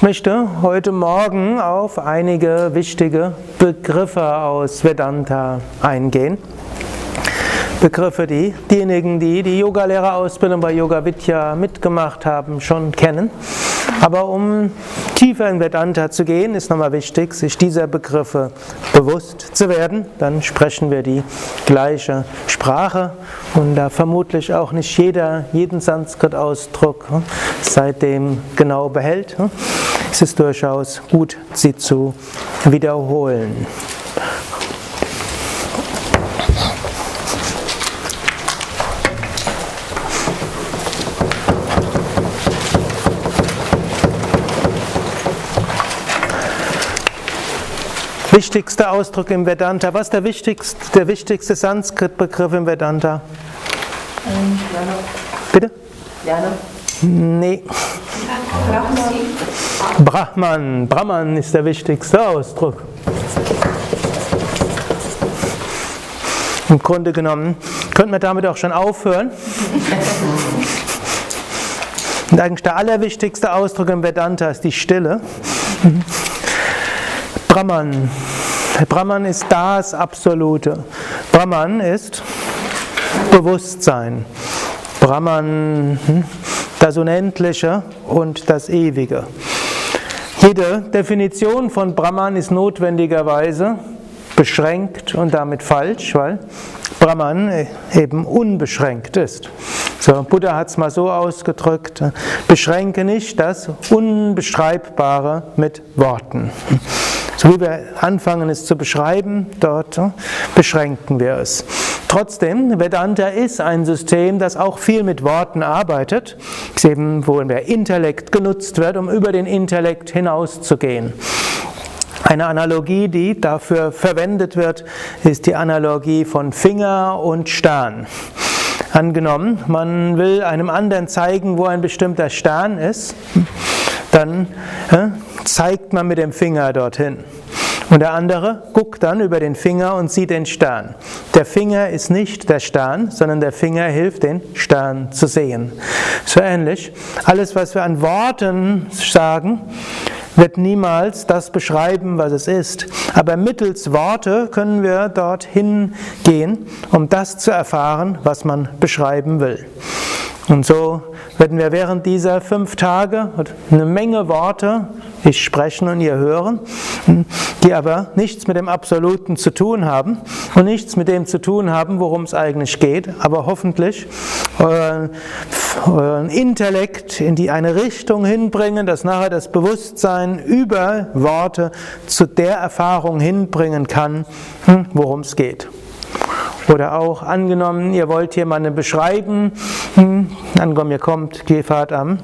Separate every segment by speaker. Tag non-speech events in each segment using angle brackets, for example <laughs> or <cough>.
Speaker 1: Ich möchte heute Morgen auf einige wichtige Begriffe aus Vedanta eingehen. Begriffe, die diejenigen, die die Yogalehrerausbildung bei Yoga Vidya mitgemacht haben, schon kennen. Aber um tiefer in Vedanta zu gehen, ist nochmal wichtig, sich dieser Begriffe bewusst zu werden. Dann sprechen wir die gleiche Sprache und da vermutlich auch nicht jeder jeden Sanskrit-Ausdruck hm, seitdem genau behält. Hm. Es ist durchaus gut, sie zu wiederholen. Wichtigster Ausdruck im Vedanta. Was ist der wichtigste, der wichtigste Sanskrit-Begriff im Vedanta? Ähm, Bitte? Jana. Nee. Brahman. Brahman ist der wichtigste Ausdruck. Im Grunde genommen könnten wir damit auch schon aufhören. Und eigentlich der allerwichtigste Ausdruck im Vedanta ist die Stille. Brahman. Brahman ist das Absolute. Brahman ist Bewusstsein. Brahman, hm, das Unendliche und das Ewige. Jede Definition von Brahman ist notwendigerweise beschränkt und damit falsch, weil Brahman eben unbeschränkt ist. So, Buddha hat es mal so ausgedrückt, beschränke nicht das Unbeschreibbare mit Worten. So wie wir anfangen es zu beschreiben, dort beschränken wir es. Trotzdem, Vedanta ist ein System, das auch viel mit Worten arbeitet, eben, wo der Intellekt genutzt wird, um über den Intellekt hinauszugehen. Eine Analogie, die dafür verwendet wird, ist die Analogie von Finger und Stern. Angenommen, man will einem anderen zeigen, wo ein bestimmter Stern ist, dann zeigt man mit dem Finger dorthin. Und der andere guckt dann über den Finger und sieht den Stern. Der Finger ist nicht der Stern, sondern der Finger hilft, den Stern zu sehen. So ähnlich. Alles, was wir an Worten sagen, wird niemals das beschreiben, was es ist. Aber mittels Worte können wir dorthin gehen, um das zu erfahren, was man beschreiben will. Und so werden wir während dieser fünf Tage eine Menge Worte, ich sprechen und ihr hören, die aber nichts mit dem Absoluten zu tun haben und nichts mit dem zu tun haben, worum es eigentlich geht, aber hoffentlich euren, euren Intellekt in die eine Richtung hinbringen, dass nachher das Bewusstsein über Worte zu der Erfahrung hinbringen kann, hm, worum es geht. Oder auch angenommen, ihr wollt jemanden beschreiben, hm, angenommen, ihr kommt, fahrt am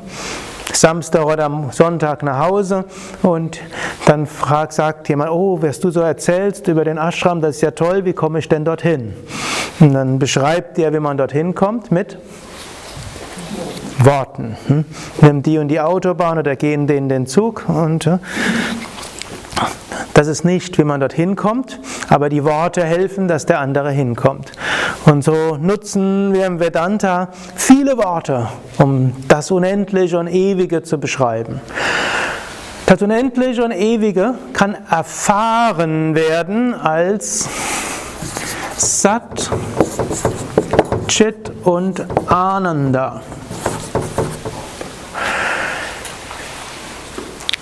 Speaker 1: Samstag oder am Sonntag nach Hause und dann fragt, sagt jemand, oh, was du so erzählst über den Ashram, das ist ja toll, wie komme ich denn dorthin? Und dann beschreibt ihr, wie man dorthin kommt mit Worten. Hm? Nimm die und die Autobahn oder geh in den, den Zug und äh, das ist nicht, wie man dorthin kommt, aber die Worte helfen, dass der andere hinkommt. Und so nutzen wir im Vedanta viele Worte, um das Unendliche und Ewige zu beschreiben. Das Unendliche und Ewige kann erfahren werden als Sat, Chit und Ananda.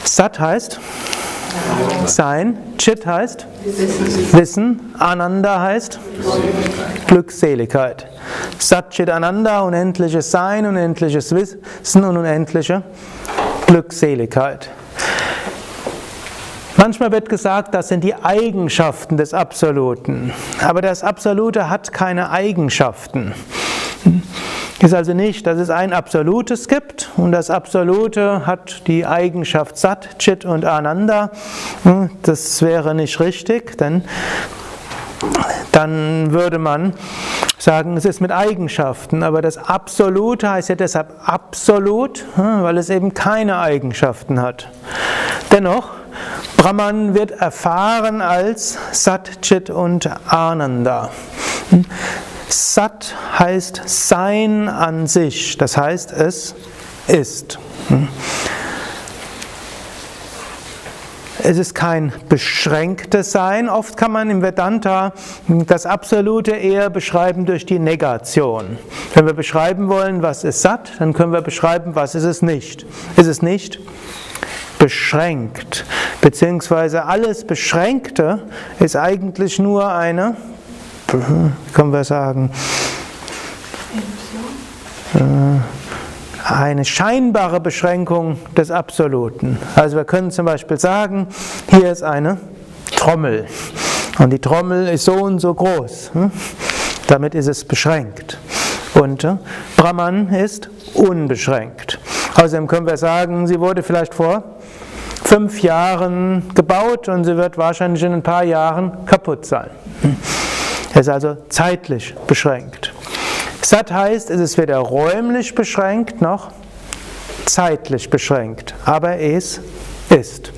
Speaker 1: Sat heißt sein, Chit heißt Wissen, Ananda heißt Glückseligkeit. Satchit Ananda, unendliches Sein, unendliches Wissen und unendliche Glückseligkeit. Manchmal wird gesagt, das sind die Eigenschaften des Absoluten. Aber das Absolute hat keine Eigenschaften. Ist also nicht, dass es ein Absolutes gibt und das Absolute hat die Eigenschaft Sat, Chit und Ananda. Hm, das wäre nicht richtig, denn dann würde man sagen, es ist mit Eigenschaften, aber das Absolute heißt ja deshalb absolut, hm, weil es eben keine Eigenschaften hat. Dennoch, Brahman wird erfahren als Sat, Chit und Ananda. Hm, Sat heißt Sein an sich, das heißt es ist. Hm. Es ist kein beschränktes Sein. Oft kann man im Vedanta das Absolute eher beschreiben durch die Negation. Wenn wir beschreiben wollen, was ist satt, dann können wir beschreiben, was ist es nicht. Ist es nicht beschränkt, beziehungsweise alles Beschränkte ist eigentlich nur eine, können wir sagen, äh, eine scheinbare Beschränkung des Absoluten. Also wir können zum Beispiel sagen, hier ist eine Trommel und die Trommel ist so und so groß. Hm? Damit ist es beschränkt. Und äh, Brahman ist unbeschränkt. Außerdem können wir sagen, sie wurde vielleicht vor fünf Jahren gebaut und sie wird wahrscheinlich in ein paar Jahren kaputt sein. Es ist also zeitlich beschränkt. Sat heißt, es ist weder räumlich beschränkt noch zeitlich beschränkt, aber es ist.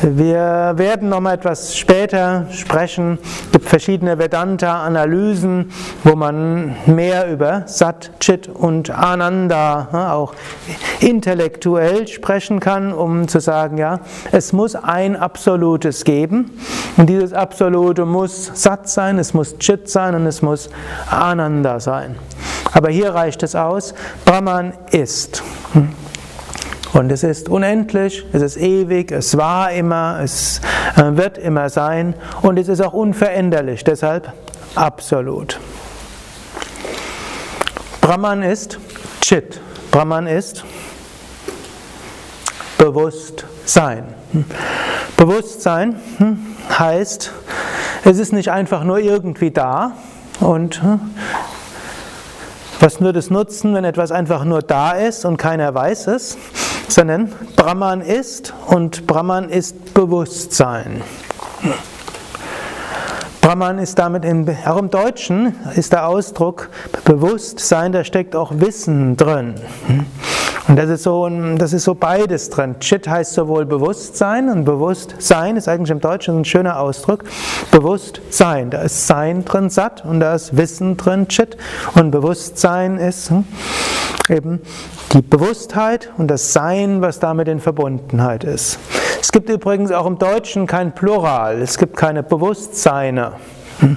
Speaker 1: Wir werden noch mal etwas später sprechen. Es gibt verschiedene Vedanta-Analysen, wo man mehr über Sat, Chit und Ananda auch intellektuell sprechen kann, um zu sagen, ja, es muss ein Absolutes geben. Und dieses Absolute muss Sat sein, es muss Chit sein und es muss Ananda sein. Aber hier reicht es aus, Brahman ist. Und es ist unendlich, es ist ewig, es war immer, es äh, wird immer sein und es ist auch unveränderlich, deshalb absolut. Brahman ist Chit. Brahman ist Bewusstsein. Bewusstsein hm, heißt, es ist nicht einfach nur irgendwie da und hm, was nur das Nutzen, wenn etwas einfach nur da ist und keiner weiß es, sondern Brahman ist und Brahman ist Bewusstsein. Brahman ist damit, in, auch im Deutschen ist der Ausdruck Bewusstsein, da steckt auch Wissen drin. Und das ist, so, das ist so beides drin. Chit heißt sowohl Bewusstsein und Bewusstsein ist eigentlich im Deutschen ein schöner Ausdruck. Bewusstsein, da ist Sein drin, satt, und da ist Wissen drin, Chit. Und Bewusstsein ist hm, eben die Bewusstheit und das Sein, was damit in Verbundenheit ist. Es gibt übrigens auch im Deutschen kein Plural, es gibt keine Bewusstseine. Hm?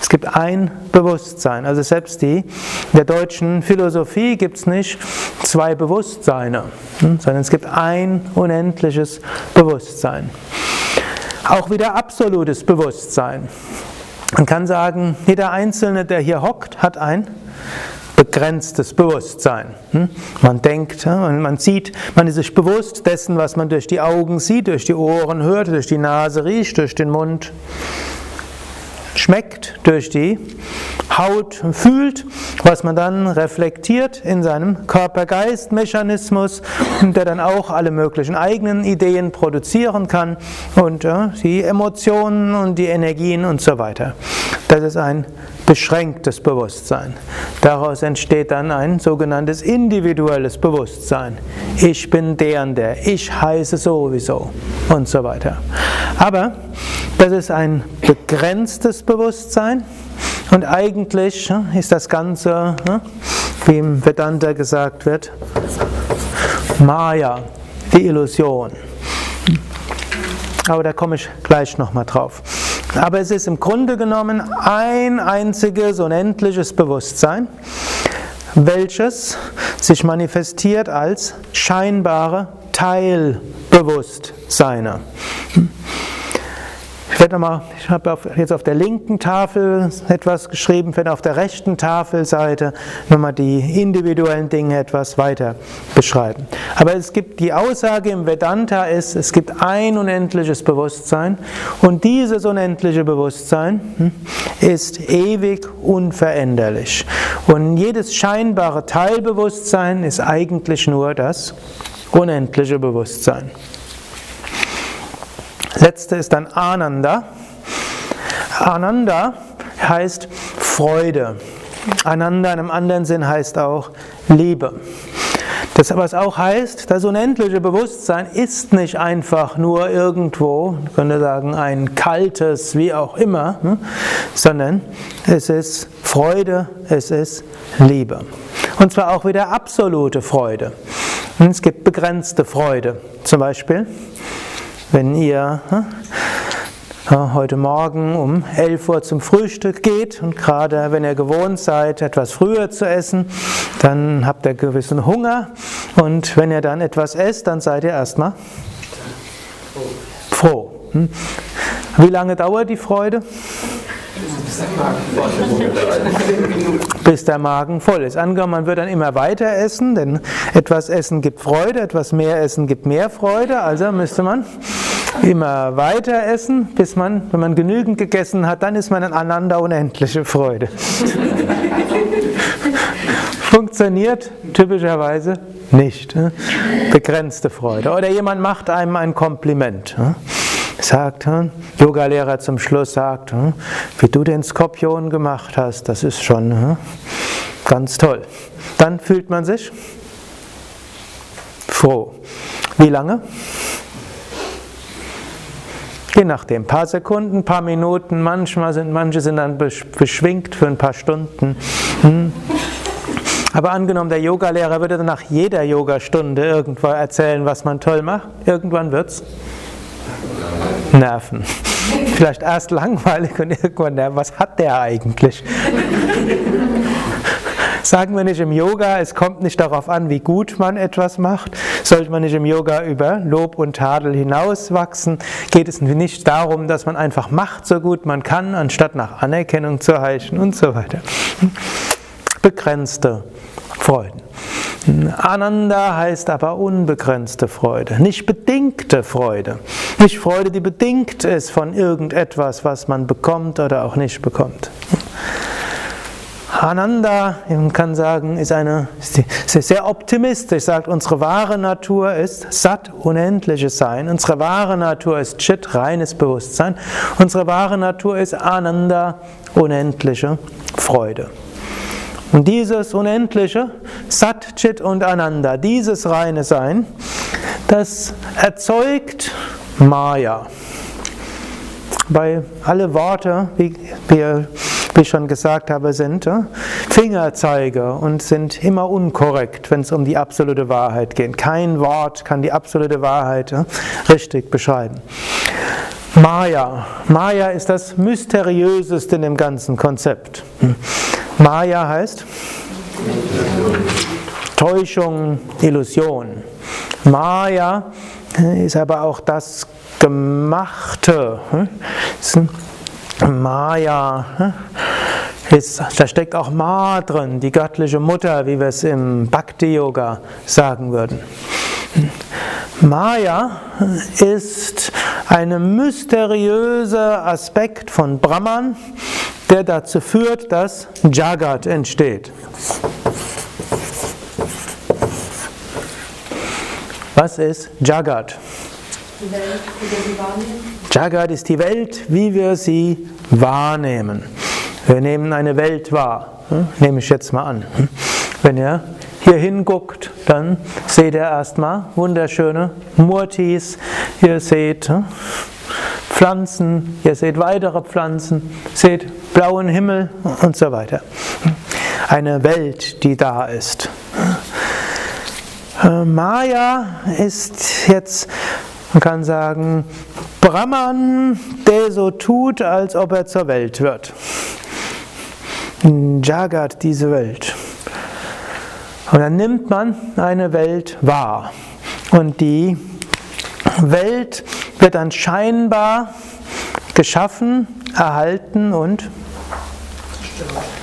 Speaker 1: Es gibt ein Bewusstsein. Also selbst die, in der deutschen Philosophie gibt es nicht zwei Bewusstseine, hm? sondern es gibt ein unendliches Bewusstsein. Auch wieder absolutes Bewusstsein. Man kann sagen, jeder Einzelne, der hier hockt, hat ein begrenztes Bewusstsein. Hm? Man denkt, man sieht, man ist sich bewusst dessen, was man durch die Augen sieht, durch die Ohren hört, durch die Nase riecht, durch den Mund schmeckt, durch die Haut fühlt, was man dann reflektiert in seinem Körper-Geist-Mechanismus, der dann auch alle möglichen eigenen Ideen produzieren kann und die Emotionen und die Energien und so weiter. Das ist ein beschränktes Bewusstsein. Daraus entsteht dann ein sogenanntes individuelles Bewusstsein. Ich bin der und der, ich heiße sowieso und so weiter. Aber das ist ein begrenztes Bewusstsein und eigentlich ist das Ganze, wie im Vedanta gesagt wird, Maya, die Illusion. Aber da komme ich gleich nochmal drauf. Aber es ist im Grunde genommen ein einziges unendliches Bewusstsein, welches sich manifestiert als scheinbare Teilbewusstseine. Ich nochmal, ich habe jetzt auf der linken Tafel etwas geschrieben, ich werde auf der rechten Tafelseite nochmal die individuellen Dinge etwas weiter beschreiben. Aber es gibt die Aussage im Vedanta ist, es gibt ein unendliches Bewusstsein und dieses unendliche Bewusstsein hm, ist ewig unveränderlich. Und jedes scheinbare Teilbewusstsein ist eigentlich nur das unendliche Bewusstsein letzte ist dann Ananda. Ananda heißt Freude. Ananda in einem anderen Sinn heißt auch Liebe. Das, was auch heißt, das unendliche Bewusstsein ist nicht einfach nur irgendwo, man könnte sagen, ein kaltes, wie auch immer, hm, sondern es ist Freude, es ist Liebe. Und zwar auch wieder absolute Freude. Es gibt begrenzte Freude. Zum Beispiel wenn ihr heute Morgen um 11 Uhr zum Frühstück geht und gerade wenn ihr gewohnt seid, etwas früher zu essen, dann habt ihr gewissen Hunger und wenn ihr dann etwas esst, dann seid ihr erstmal froh. Hm? Wie lange dauert die Freude? Bis der Magen voll ist. Angenommen, man wird dann immer weiter essen, denn etwas Essen gibt Freude, etwas mehr Essen gibt mehr Freude, also müsste man immer weiter essen, bis man, wenn man genügend gegessen hat, dann ist man aneinander unendliche Freude. <laughs> Funktioniert typischerweise nicht. Ne? Begrenzte Freude. Oder jemand macht einem ein Kompliment. Sagt, hm? Yogalehrer zum Schluss sagt, hm? wie du den Skorpion gemacht hast, das ist schon ganz toll. Dann fühlt man sich froh. Wie lange? Je nachdem, ein paar Sekunden, ein paar Minuten, manchmal sind, manche sind dann beschwingt für ein paar Stunden. Hm. Aber angenommen, der Yogalehrer würde dann nach jeder Yogastunde irgendwo erzählen, was man toll macht, irgendwann wird es nerven. <laughs> Vielleicht erst langweilig und irgendwann nerven. Was hat der eigentlich? <laughs> Sagen wir nicht im Yoga, es kommt nicht darauf an, wie gut man etwas macht. Sollte man nicht im Yoga über Lob und Tadel hinauswachsen, geht es nicht darum, dass man einfach macht, so gut man kann, anstatt nach Anerkennung zu heichen und so weiter. Begrenzte Freuden. Ananda heißt aber unbegrenzte Freude, nicht bedingte Freude. Nicht Freude, die bedingt ist von irgendetwas, was man bekommt oder auch nicht bekommt. Ananda, man kann sagen, ist eine ist sehr optimistisch, sagt, unsere wahre Natur ist Sat, unendliches Sein. Unsere wahre Natur ist Chit, reines Bewusstsein. Unsere wahre Natur ist Ananda, unendliche Freude. Und dieses unendliche Sat, Chit und Ananda, dieses reine Sein, das erzeugt Maya. Bei alle Worte, wie wir wie ich schon gesagt habe, sind äh, Fingerzeiger und sind immer unkorrekt, wenn es um die absolute Wahrheit geht. Kein Wort kann die absolute Wahrheit äh, richtig beschreiben. Maya. Maya ist das mysteriöseste in dem ganzen Konzept. Maya heißt Täuschung, Illusion. Maya ist aber auch das Gemachte. Hm. Maya. Hm. Ist, da steckt auch Ma drin, die göttliche Mutter, wie wir es im Bhakti-Yoga sagen würden. Maya ist ein mysteriöser Aspekt von Brahman, der dazu führt, dass Jagat entsteht. Was ist Jagat? Die Welt, wie wir sie wahrnehmen. Jagat ist die Welt, wie wir sie wahrnehmen. Wir nehmen eine Welt wahr. Hm? Nehme ich jetzt mal an. Hm? Wenn ihr hier hinguckt, dann seht ihr erstmal wunderschöne Murtis. Ihr seht hm? Pflanzen, ihr seht weitere Pflanzen, seht blauen Himmel und so weiter. Eine Welt, die da ist. Äh, Maya ist jetzt, man kann sagen, Brahman, der so tut, als ob er zur Welt wird. Jagat, diese Welt. Und dann nimmt man eine Welt wahr. Und die Welt wird dann scheinbar geschaffen, erhalten und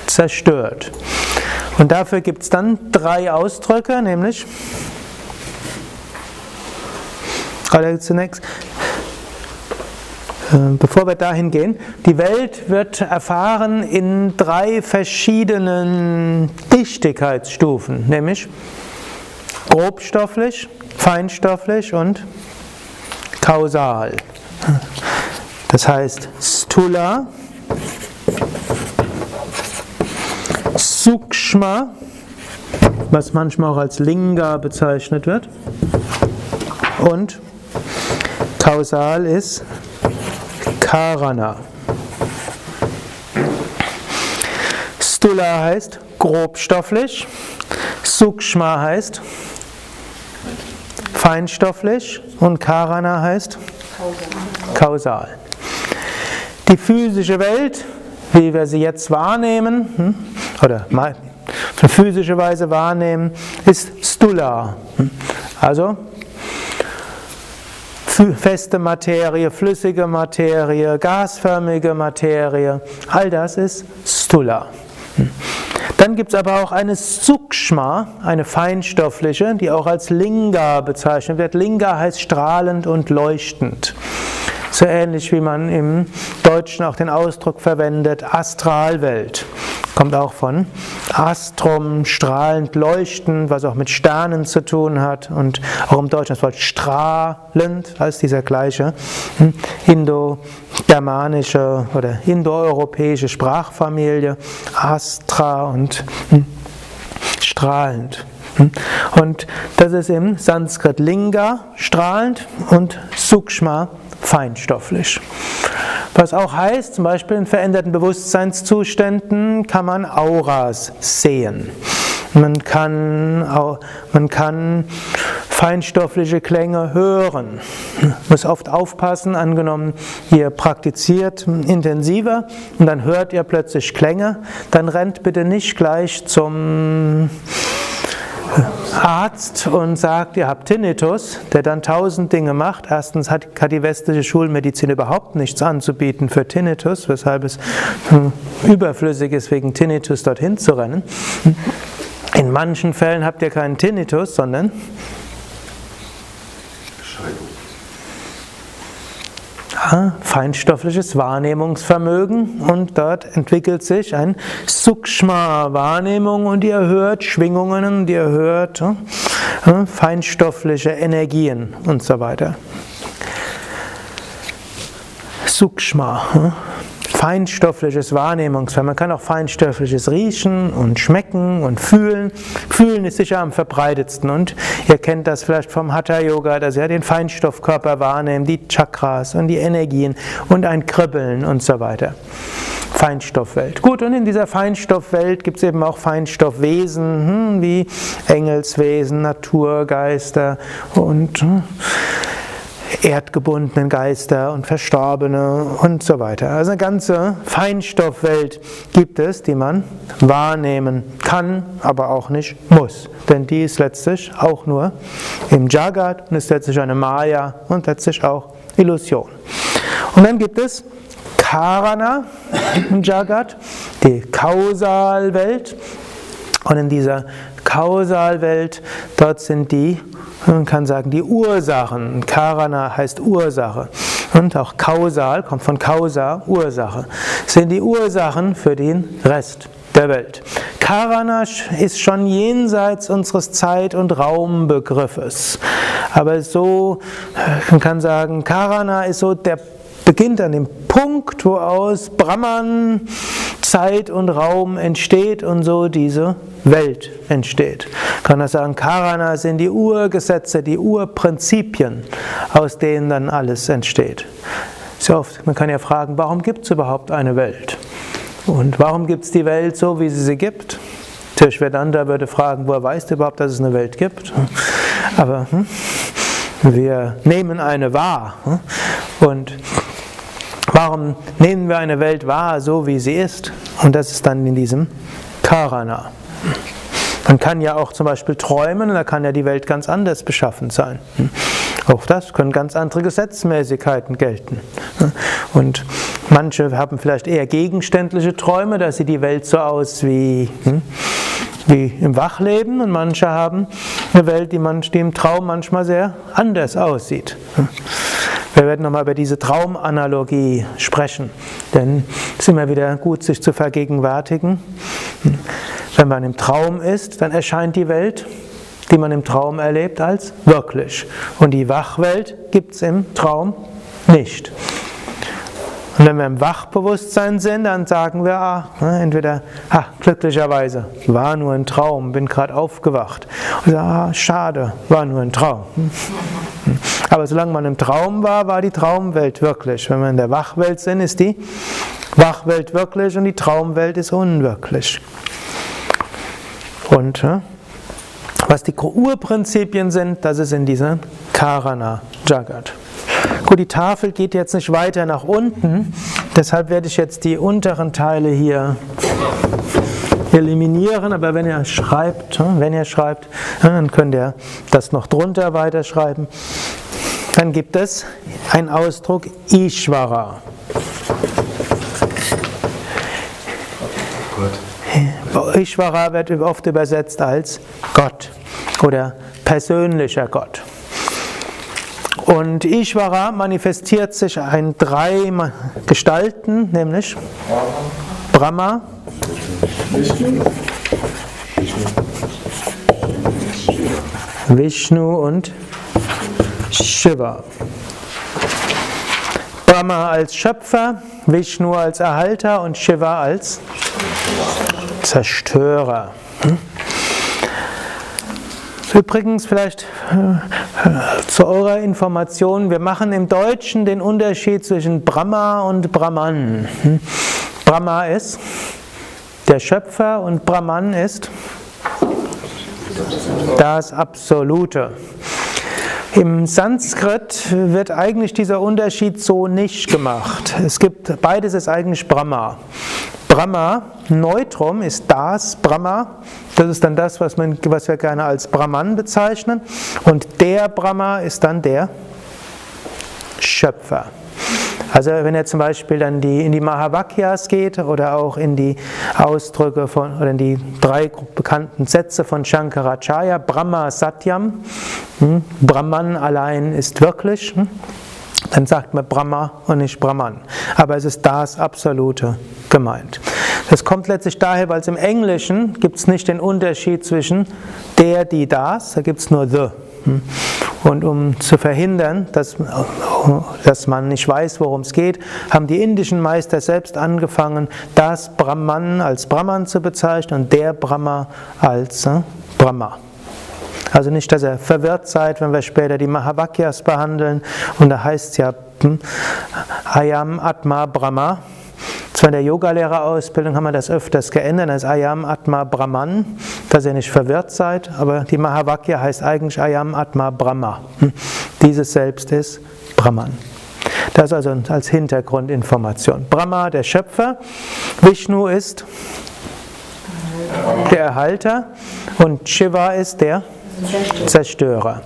Speaker 1: zerstört. Und dafür gibt es dann drei Ausdrücke, nämlich oder zunächst äh, bevor wir dahin gehen, die Welt wird erfahren in drei verschiedenen Dichtigkeitsstufen, nämlich grobstofflich, feinstofflich und kausal. Das heißt Stula, Sukshma, was manchmal auch als Linga bezeichnet wird, und kausal ist Karana. Stula heißt grobstofflich, Sukshma heißt feinstofflich und Karana heißt kausal. Die physische Welt, wie wir sie jetzt wahrnehmen, hm, oder auf physische Weise wahrnehmen, ist Stula. Also feste Materie, flüssige Materie, gasförmige Materie, all das ist Stula. Dann gibt es aber auch eine Sukshma, eine feinstoffliche, die auch als Linga bezeichnet wird. Linga heißt strahlend und leuchtend. So ähnlich wie man im Deutschen auch den Ausdruck verwendet, Astralwelt. Kommt auch von Astrum, strahlend, leuchtend, was auch mit Sternen zu tun hat. Und auch im Deutschen das Wort strahlend als dieser gleiche hm, indo-germanische oder indoeuropäische Sprachfamilie. Astra und hm, strahlend. Hm. Und das ist im Sanskrit Linga, strahlend, und Sukshma, feinstofflich. Was auch heißt, zum Beispiel in veränderten Bewusstseinszuständen kann man Auras sehen. Man kann, auch, man kann feinstoffliche Klänge hören. Man muss oft aufpassen, angenommen, ihr praktiziert intensiver und dann hört ihr plötzlich Klänge, dann rennt bitte nicht gleich zum Arzt und sagt, ihr habt Tinnitus, der dann tausend Dinge macht. Erstens hat, die westliche Schulmedizin überhaupt nichts anzubieten für Tinnitus, weshalb es hm, überflüssig ist, wegen Tinnitus dorthin zu rennen. In manchen Fällen habt ihr keinen Tinnitus, sondern feinstoffliches Wahrnehmungsvermögen und dort entwickelt sich ein Sukshma-Wahrnehmung und ihr hört Schwingungen und ihr hört äh, feinstoffliche Energien und so weiter. Sukshma feinstoffliches Wahrnehmungsvermögen. Man kann auch feinstoffliches riechen und schmecken und fühlen. Fühlen ist sicher am verbreitetsten und ihr kennt das vielleicht vom Hatha Yoga, dass ihr den Feinstoffkörper wahrnehmt, die Chakras und die Energien und ein Kribbeln und so weiter. Feinstoffwelt. Gut, und in dieser Feinstoffwelt gibt es eben auch Feinstoffwesen hm, wie Engelswesen, Naturgeister und hm, erdgebundenen Geister und Verstorbene und so weiter. Also eine ganze Feinstoffwelt gibt es, die man wahrnehmen kann, aber auch nicht muss. Denn die ist letztlich auch nur im Jagat und ist letztlich eine Maya und letztlich auch Illusion. Und dann gibt es Karana im Jagat, die Kausalwelt. Und in dieser Kausalwelt, dort sind die man kann sagen, die Ursachen. Karana heißt Ursache. Und auch kausal kommt von Causa, Ursache. Sind die Ursachen für den Rest der Welt. Karana ist schon jenseits unseres Zeit- und Raumbegriffes. Aber so, man kann sagen, Karana ist so der beginnt an dem Punkt, wo aus Brahman Zeit und Raum entsteht und so diese Welt entsteht. Kann man sagen, Karana sind die Urgesetze, die Urprinzipien, aus denen dann alles entsteht. Sehr oft, man kann ja fragen, warum gibt es überhaupt eine Welt? Und warum gibt es die Welt so, wie sie sie gibt? Tishvedanta würde fragen, woher weißt du überhaupt, dass es eine Welt gibt? Aber hm, wir nehmen eine wahr. Hm? Und warum nehmen wir eine Welt wahr, so wie sie ist? Und das ist dann in diesem Karana. Man kann ja auch zum Beispiel träumen, da kann ja die Welt ganz anders beschaffen sein. Auch das können ganz andere Gesetzmäßigkeiten gelten. Und manche haben vielleicht eher gegenständliche Träume, da sieht die Welt so aus wie, hm, wie im Wachleben und manche haben eine Welt, die, man, die im Traum manchmal sehr anders aussieht. Wir werden nochmal über diese Traumanalogie sprechen, denn es ist immer wieder gut, sich zu vergegenwärtigen. Wenn man im Traum ist, dann erscheint die Welt, die man im Traum erlebt, als wirklich. Und die Wachwelt gibt es im Traum nicht. Und wenn wir im Wachbewusstsein sind, dann sagen wir, ah, ne, entweder, ah, glücklicherweise, war nur ein Traum, bin gerade aufgewacht. Oder, ah, schade, war nur ein Traum. Aber solange man im Traum war, war die Traumwelt wirklich. Wenn wir in der Wachwelt sind, ist die Wachwelt wirklich und die Traumwelt ist unwirklich. Und Was die Urprinzipien sind, das ist in dieser Karana Jagat. Gut, die Tafel geht jetzt nicht weiter nach unten, deshalb werde ich jetzt die unteren Teile hier eliminieren, aber wenn ihr schreibt, hm, wenn ihr schreibt, hm, dann könnt ihr das noch drunter weiterschreiben. Dann gibt es einen Ausdruck Ishvara. Ishvara wird oft übersetzt als Gott oder persönlicher Gott. Und Ishvara manifestiert sich in drei Gestalten, nämlich Brahma, Vishnu und Shiva. Brahma als Schöpfer, Vishnu als Erhalter und Shiva als Zerstörer. Hm? Übrigens vielleicht äh, zu eurer Information, wir machen im Deutschen den Unterschied zwischen Brahma und Brahman. Hm? Brahma ist der Schöpfer und Brahman ist das Absolute. Im Sanskrit wird eigentlich dieser Unterschied so nicht gemacht. Es gibt beides ist eigentlich Brahma. Brahma, Neutrum ist das Brahma, das ist dann das, was, man, was wir gerne als Brahman bezeichnen. Und der Brahma ist dann der Schöpfer. Also wenn er zum Beispiel dann die, in die Mahavakyas geht oder auch in die Ausdrücke von, oder in die drei bekannten Sätze von Shankaracharya, Brahma Satyam, hm, Brahman allein ist wirklich, hm, dann sagt man Brahma und nicht Brahman. Aber es ist das Absolute gemeint. Das kommt letztlich daher, weil es im Englischen gibt es nicht den Unterschied zwischen der, die, das, da gibt es nur the. Hm. Und um zu verhindern, dass, dass man nicht weiß, worum es geht, haben die indischen Meister selbst angefangen, das Brahman als Brahman zu bezeichnen und der Brahma als äh, Brahma. Also nicht, dass ihr verwirrt seid, wenn wir später die Mahavakyas behandeln und da heißt es ja hm, Ayam Atma Brahma. Zwar in der Yogalehrerausbildung haben wir das öfters geändert als Ayam Atma Brahman, dass ihr nicht verwirrt seid, aber die Mahavakya heißt eigentlich Ayam Atma Brahma. Hm, dieses Selbst ist Brahman. Das also als Hintergrundinformation. Brahma, der Schöpfer, Vishnu ist der Erhalter und Shiva ist der Zerstörer.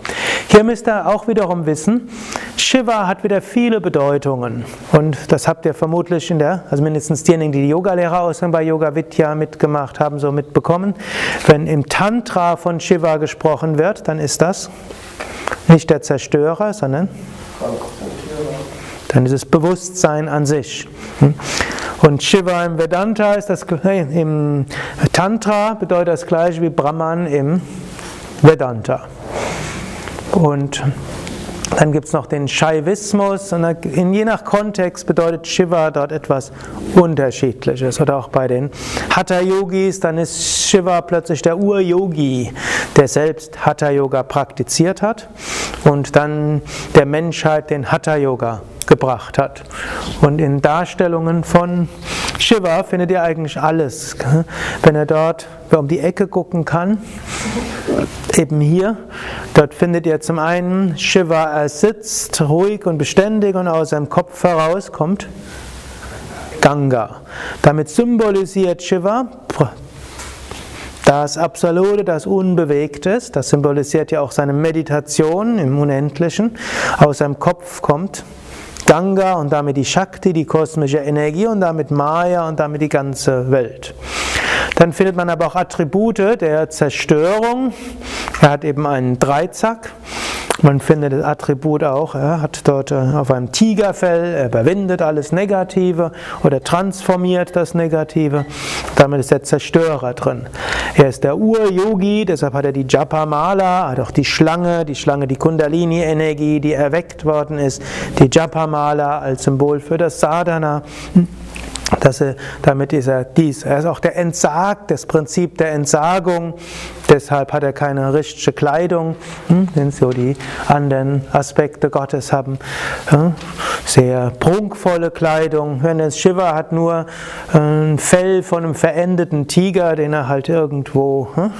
Speaker 1: Hier müsst ihr auch wiederum wissen, Shiva hat wieder viele Bedeutungen. Und das habt ihr vermutlich in der, also mindestens diejenigen, die die Yoga-Lehrerausbildung bei Yoga Vidya mitgemacht haben, so mitbekommen. Wenn im Tantra von Shiva gesprochen wird, dann ist das nicht der Zerstörer, sondern dann ist es Bewusstsein an sich. Und Shiva im Vedanta ist das, im Tantra bedeutet das gleiche wie Brahman im Vedanta. Und dann gibt es noch den Shaivismus und in, je nach Kontext bedeutet Shiva dort etwas Unterschiedliches. Oder auch bei den Hatha-Yogis, dann ist Shiva plötzlich der Ur-Yogi, der selbst Hatha-Yoga praktiziert hat und dann der Menschheit den Hatha-Yoga gebracht hat. Und in Darstellungen von Shiva findet ihr eigentlich alles. Wenn ihr dort um die Ecke gucken kann, eben hier, dort findet ihr zum einen Shiva, er sitzt ruhig und beständig und aus seinem Kopf heraus kommt Ganga. Damit symbolisiert Shiva das Absolute, das Unbewegte, das symbolisiert ja auch seine Meditation im Unendlichen. Aus seinem Kopf kommt Ganga und damit die Shakti, die kosmische Energie und damit Maya und damit die ganze Welt. Dann findet man aber auch Attribute der Zerstörung. Er hat eben einen Dreizack. Man findet das Attribut auch, er hat dort äh, auf einem Tigerfell, er überwindet alles Negative oder transformiert das Negative. Damit ist der Zerstörer drin. Er ist der Ur-Yogi, deshalb hat er die Japa-Mala, hat auch die Schlange, die Schlange, die Kundalini-Energie, die erweckt worden ist, die Japa-Mala als Symbol für das Sadhana. Dass er, damit ist er dies. Er ist auch der Entsagt, das Prinzip der Entsagung. Deshalb hat er keine richtige Kleidung, hm, wenn so die anderen Aspekte Gottes haben. sehr prunkvolle Kleidung. Wenn es Shiva hat nur ein Fell von einem verendeten Tiger, den er halt irgendwo hm,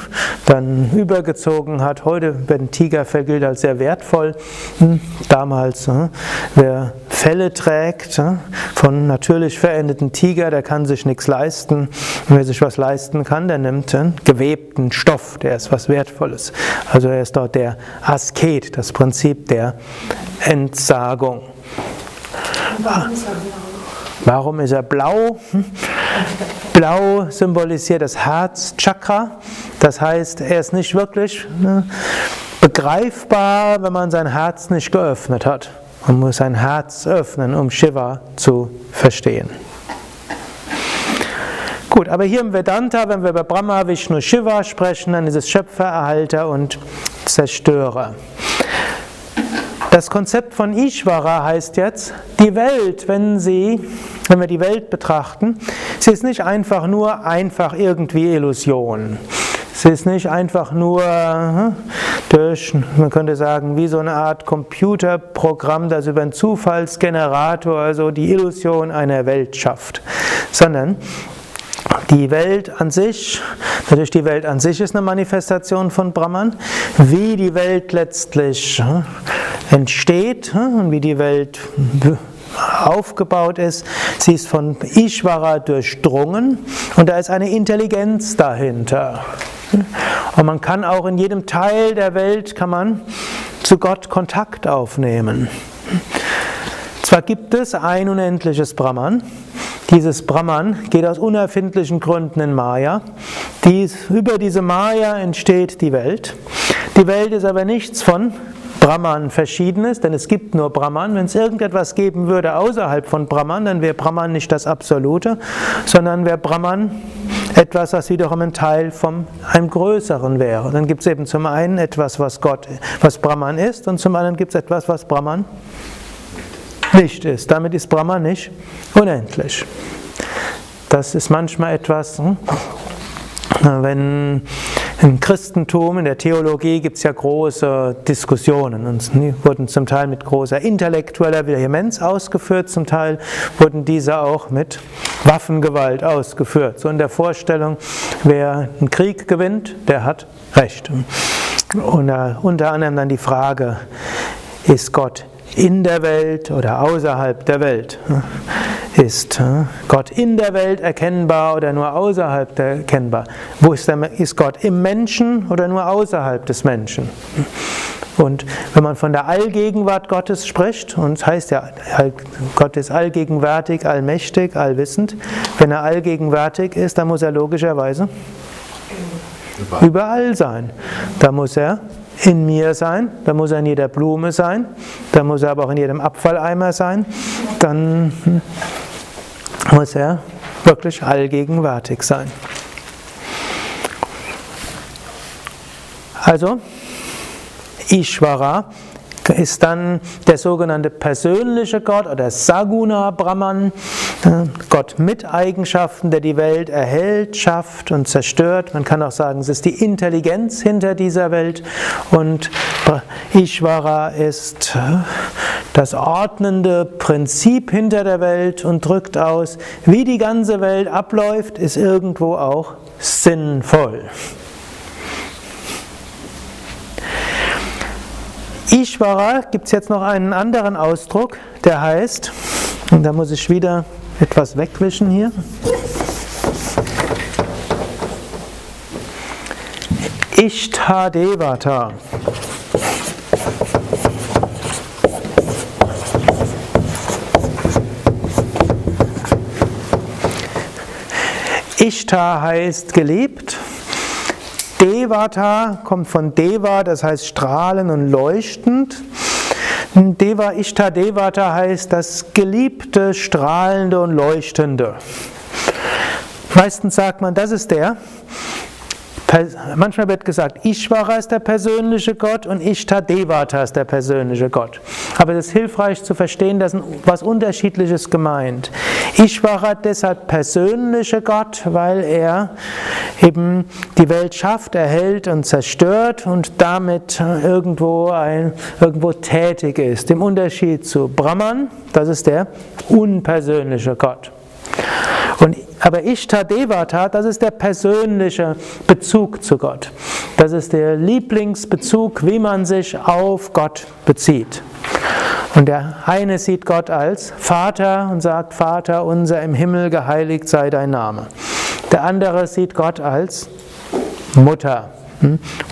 Speaker 1: dann übergezogen hat. Heute ein Tigerfell gilt als sehr wertvoll. Hm, damals, hm, wer Felle trägt hm, von natürlich verendeten Tiger, der kann sich nichts leisten. Und wer sich was leisten kann, der nimmt einen gewebten Stoff, der ist was Wertvolles. Also er ist dort der Asket, das Prinzip der Entsagung. Warum ist er blau? Blau symbolisiert das Herzchakra. Das heißt, er ist nicht wirklich ne, begreifbar, wenn man sein Herz nicht geöffnet hat. Man muss sein Herz öffnen, um Shiva zu verstehen. Gut, aber hier im Vedanta, wenn wir über Brahma, Vishnu, Shiva sprechen, dann ist es Schöpfer, Erhalter und Zerstörer. Das Konzept von Ishvara heißt jetzt, die Welt, wenn sie, wenn wir die Welt betrachten, sie ist nicht einfach nur einfach irgendwie Illusion. Sie ist nicht einfach nur hm, durch, man könnte sagen, wie so eine Art Computerprogramm, das über einen Zufallsgenerator also die Illusion einer Welt schafft, sondern die Welt an sich, natürlich die Welt an sich ist eine Manifestation von Brahman, wie die Welt letztlich entsteht und wie die Welt aufgebaut ist. Sie ist von Ishvara durchdrungen und da ist eine Intelligenz dahinter. Und man kann auch in jedem Teil der Welt kann man zu Gott Kontakt aufnehmen. Zwar gibt es ein unendliches Brahman, dieses Brahman geht aus unerfindlichen Gründen in Maya. Dies, über diese Maya entsteht die Welt. Die Welt ist aber nichts von Brahman verschiedenes, denn es gibt nur Brahman. Wenn es irgendetwas geben würde außerhalb von Brahman, dann wäre Brahman nicht das Absolute, sondern wäre Brahman etwas, was wiederum ein Teil von einem Größeren wäre. Dann gibt es eben zum einen etwas, was Gott, was Brahman ist, und zum anderen gibt es etwas, was Brahman nicht ist. Damit ist Brahman nicht unendlich. Das ist manchmal etwas, hm, wenn im Christentum, in der Theologie gibt es ja große Diskussionen und die wurden zum Teil mit großer intellektueller Vehemenz ausgeführt, zum Teil wurden diese auch mit Waffengewalt ausgeführt. So in der Vorstellung, wer einen Krieg gewinnt, der hat Recht. Und uh, unter anderem dann die Frage, ist Gott in der Welt oder außerhalb der Welt? Ist Gott in der Welt erkennbar oder nur außerhalb der erkennbar? Wo ist, der, ist Gott im Menschen oder nur außerhalb des Menschen? Und wenn man von der Allgegenwart Gottes spricht, und es heißt ja, Gott ist allgegenwärtig, allmächtig, allwissend, wenn er allgegenwärtig ist, dann muss er logischerweise überall, überall sein. Da muss er in mir sein, da muss er in jeder Blume sein, da muss er aber auch in jedem Abfalleimer sein, dann muss er wirklich allgegenwärtig sein. Also, Ishvara ist dann der sogenannte persönliche Gott oder Saguna Brahman, Gott mit Eigenschaften, der die Welt erhält, schafft und zerstört. Man kann auch sagen, es ist die Intelligenz hinter dieser Welt und Ishvara ist das ordnende Prinzip hinter der Welt und drückt aus, wie die ganze Welt abläuft, ist irgendwo auch sinnvoll. Ishvara gibt es jetzt noch einen anderen Ausdruck, der heißt, und da muss ich wieder etwas wegwischen hier. Ishtadevata. Ishtar heißt geliebt Devata kommt von Deva, das heißt strahlend und leuchtend. Deva Ishta Devata heißt das geliebte, strahlende und leuchtende. Meistens sagt man, das ist der, Manchmal wird gesagt, Ishvara ist der persönliche Gott und Ishtadevata ist der persönliche Gott. Aber es ist hilfreich zu verstehen, dass was Unterschiedliches gemeint. Ishvara deshalb persönliche Gott, weil er eben die Welt schafft, erhält und zerstört und damit irgendwo, ein, irgendwo tätig ist. Im Unterschied zu Brahman, das ist der unpersönliche Gott. Und, aber Ishtadevata, das ist der persönliche Bezug zu Gott. Das ist der Lieblingsbezug, wie man sich auf Gott bezieht. Und der eine sieht Gott als Vater und sagt, Vater unser im Himmel, geheiligt sei dein Name. Der andere sieht Gott als Mutter.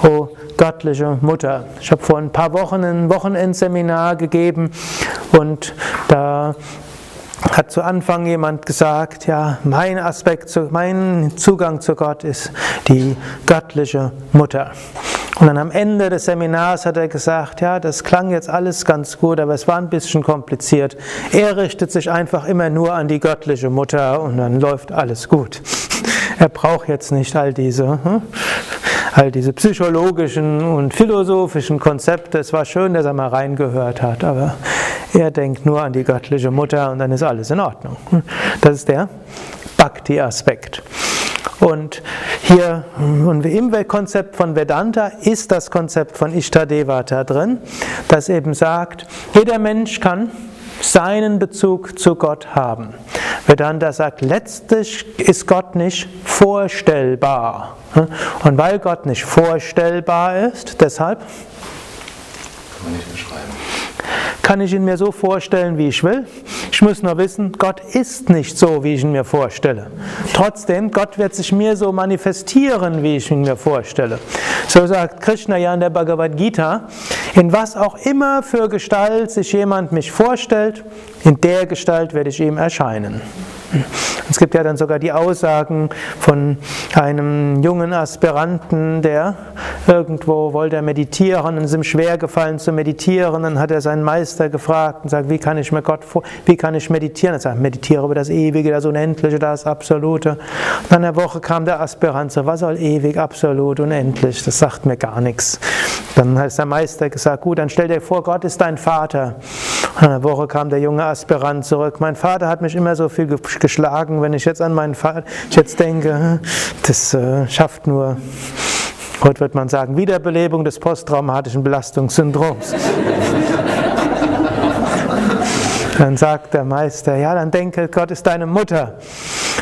Speaker 1: Oh, göttliche Mutter. Ich habe vor ein paar Wochen ein Wochenendseminar gegeben und da hat zu Anfang jemand gesagt, ja, mein Aspekt, mein Zugang zu Gott ist die göttliche Mutter. Und dann am Ende des Seminars hat er gesagt, ja, das klang jetzt alles ganz gut, aber es war ein bisschen kompliziert. Er richtet sich einfach immer nur an die göttliche Mutter und dann läuft alles gut. <laughs> Er braucht jetzt nicht all diese, hm, all diese psychologischen und philosophischen Konzepte. Es war schön, dass er mal reingehört hat, aber er denkt nur an die göttliche Mutter und dann ist alles in Ordnung. Das ist der Bhakti-Aspekt. Und hier und im Konzept von Vedanta ist das Konzept von Ishtadevata drin, das eben sagt, jeder Mensch kann seinen Bezug zu Gott haben. Vedanta sagt, letztlich ist Gott nicht vorstellbar. Und weil Gott nicht vorstellbar ist, deshalb kann man nicht beschreiben kann ich ihn mir so vorstellen, wie ich will. Ich muss nur wissen, Gott ist nicht so, wie ich ihn mir vorstelle. Trotzdem, Gott wird sich mir so manifestieren, wie ich ihn mir vorstelle. So sagt Krishna ja in der Bhagavad Gita, in was auch immer für Gestalt sich jemand mich vorstellt, in der Gestalt werde ich ihm erscheinen. Es gibt ja dann sogar die Aussagen von einem jungen Aspiranten, der irgendwo wollte meditieren und es ist ihm schwer gefallen zu meditieren. Dann hat er seinen Meister gefragt und sagt, wie kann ich mir Gott vor, wie kann ich meditieren? Er sagt, meditiere über das Ewige, das Unendliche, das Absolute. Und nach einer Woche kam der Aspirant so, was soll ewig, absolut, unendlich? Das sagt mir gar nichts. Dann hat der Meister gesagt, gut, dann stell dir vor, Gott ist dein Vater. Nach einer Woche kam der junge Aspirant zurück. Mein Vater hat mich immer so viel geschlagen, wenn ich jetzt an meinen ich jetzt denke, das äh, schafft nur, heute wird man sagen, Wiederbelebung des posttraumatischen Belastungssyndroms. <laughs> Dann sagt der Meister, ja, dann denke, Gott ist deine Mutter.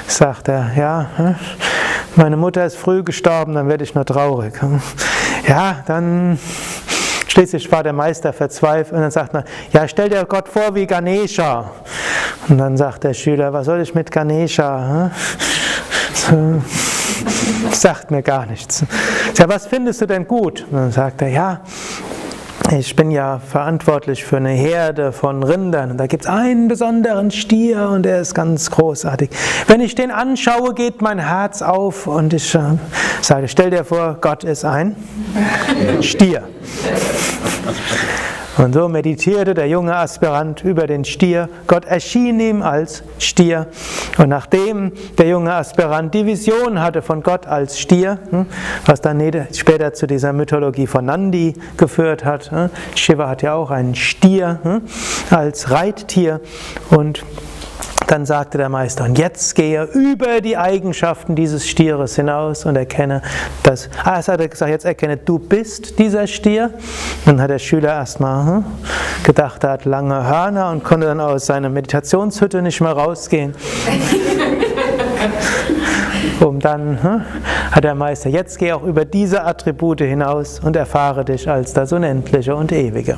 Speaker 1: Sagt er, ja, meine Mutter ist früh gestorben, dann werde ich nur traurig. Ja, dann Schließlich war der Meister verzweifelt und dann sagt man, ja, stell dir Gott vor wie Ganesha. Und dann sagt der Schüler, was soll ich mit Ganesha? <laughs> Sagt mir gar nichts. Ja, was findest du denn gut? Und dann sagt er, ja, ich bin ja verantwortlich für eine Herde von Rindern und da gibt es einen besonderen Stier und der ist ganz großartig. Wenn ich den anschaue, geht mein Herz auf und ich äh, sage, stell dir vor, Gott ist ein <laughs> Stier. Und so meditierte der junge Aspirant über den Stier. Gott erschien ihm als Stier. Und nachdem der junge Aspirant die Vision hatte von Gott als Stier, hm, was dann später zu dieser Mythologie von Nandi geführt hat, hm, Shiva hat ja auch einen Stier hm, als Reittier und dann sagte der Meister, und jetzt gehe über die Eigenschaften dieses Stieres hinaus und erkenne, dass, ah, es hat er gesagt, jetzt erkenne, du bist dieser Stier. Dann hat der Schüler erstmal hm, gedacht, er hat lange Hörner und konnte dann aus seiner Meditationshütte nicht mehr rausgehen. Und <laughs> dann hm, hat der Meister, jetzt geh auch über diese Attribute hinaus und erfahre dich als das Unendliche und Ewige.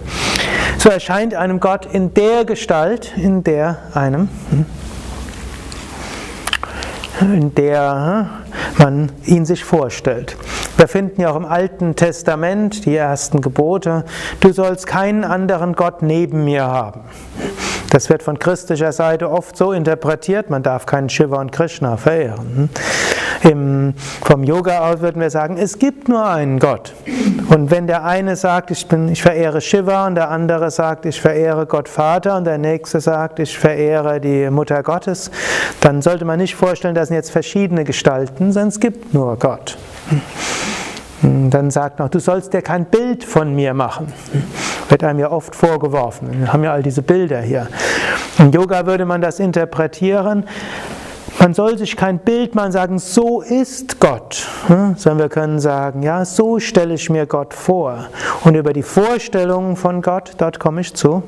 Speaker 1: So erscheint einem Gott in der Gestalt, in der einem hm, in der man ihn sich vorstellt. Wir finden ja auch im Alten Testament die ersten Gebote, du sollst keinen anderen Gott neben mir haben. Das wird von christlicher Seite oft so interpretiert, man darf keinen Shiva und Krishna verehren. Im, vom Yoga aus würden wir sagen, es gibt nur einen Gott. Und wenn der eine sagt, ich, bin, ich verehre Shiva und der andere sagt, ich verehre Gott Vater und der nächste sagt, ich verehre die Mutter Gottes, dann sollte man nicht vorstellen, das sind jetzt verschiedene Gestalten, sondern es gibt nur Gott. Dann sagt noch, du sollst dir kein Bild von mir machen. Wird einem ja oft vorgeworfen. Wir haben ja all diese Bilder hier. Im Yoga würde man das interpretieren. Man soll sich kein Bild machen, sagen, so ist Gott, sondern wir können sagen, ja, so stelle ich mir Gott vor. Und über die Vorstellung von Gott, dort komme ich zu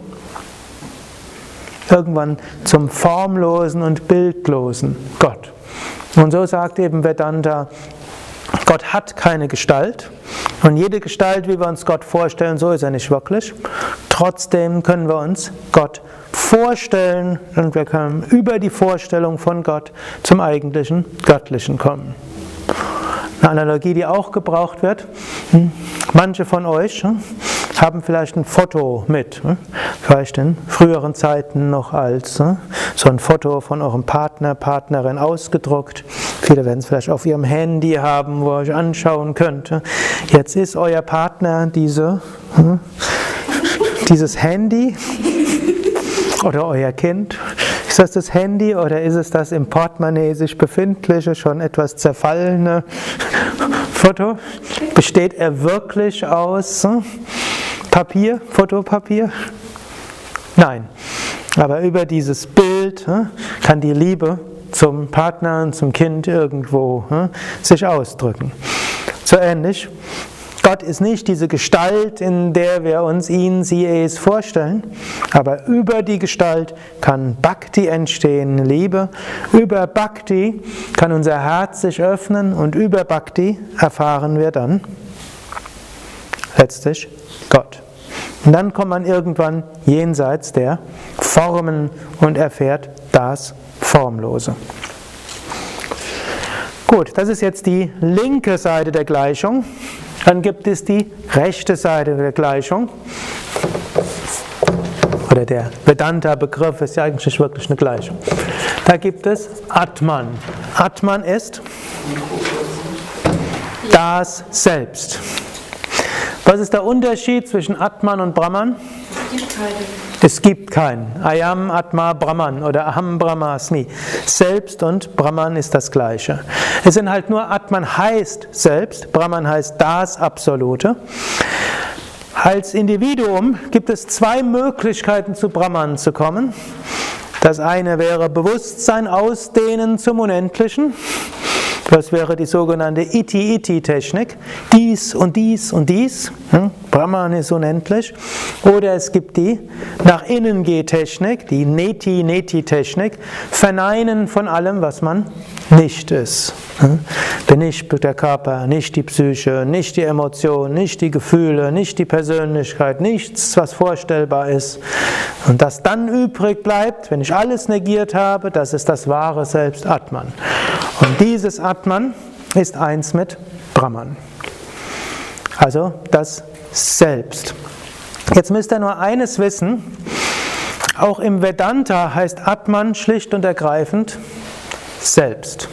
Speaker 1: irgendwann zum formlosen und bildlosen Gott. Und so sagt eben Vedanta, Gott hat keine Gestalt und jede Gestalt, wie wir uns Gott vorstellen, so ist er nicht wirklich. Trotzdem können wir uns Gott vorstellen und wir können über die Vorstellung von Gott zum eigentlichen Göttlichen kommen. Eine Analogie, die auch gebraucht wird. Hm, manche von euch hm, haben vielleicht ein Foto mit, hm, vielleicht in früheren Zeiten noch als so ein Foto von eurem Partner, Partnerin ausgedruckt. Viele werden es vielleicht auf ihrem Handy haben, wo ihr euch anschauen könnt. Jetzt ist euer Partner diese, dieses Handy oder euer Kind. Ist das das Handy oder ist es das im Portemonnaie sich befindliche, schon etwas zerfallene Foto? Besteht er wirklich aus hm, Papier, Fotopapier? Nein. Aber über dieses Bild hm, kann die Liebe zum Partner und zum Kind irgendwo hm, sich ausdrücken. So ähnlich Gott ist nicht diese Gestalt, in der wir uns ihn, sie, es vorstellen, aber über die Gestalt kann Bhakti entstehen, Liebe. Über Bhakti kann unser Herz sich öffnen und über Bhakti erfahren wir dann letztlich Gott. Und dann kommt man irgendwann jenseits der Formen und erfährt das Formlose. Gut, das ist jetzt die linke Seite der Gleichung. Dann gibt es die rechte Seite der Gleichung. Oder der Vedanta-Begriff ist ja eigentlich wirklich eine Gleichung. Da gibt es Atman. Atman ist das Selbst. Was ist der Unterschied zwischen Atman und Brahman? Es gibt keinen. Ayam Atma Brahman oder Aham Brahmasmi. Selbst und Brahman ist das gleiche. Es sind halt nur Atman heißt selbst, Brahman heißt das Absolute. Als Individuum gibt es zwei Möglichkeiten zu Brahman zu kommen. Das eine wäre Bewusstsein ausdehnen zum Unendlichen. Das wäre die sogenannte Iti-Iti-Technik. Dies und dies und dies. Hm? Brahman ist unendlich. Oder es gibt die nach innen Geh-Technik, die Neti-Neti-Technik. Verneinen von allem, was man nicht ist. Hm? Bin nicht der Körper, nicht die Psyche, nicht die Emotion, nicht die Gefühle, nicht die Persönlichkeit, nichts, was vorstellbar ist. Und das dann übrig bleibt, wenn ich alles negiert habe, das ist das wahre Selbst Atman. Und dieses Atman ist eins mit Brahman. Also das Selbst. Jetzt müsst ihr nur eines wissen. Auch im Vedanta heißt Atman schlicht und ergreifend Selbst.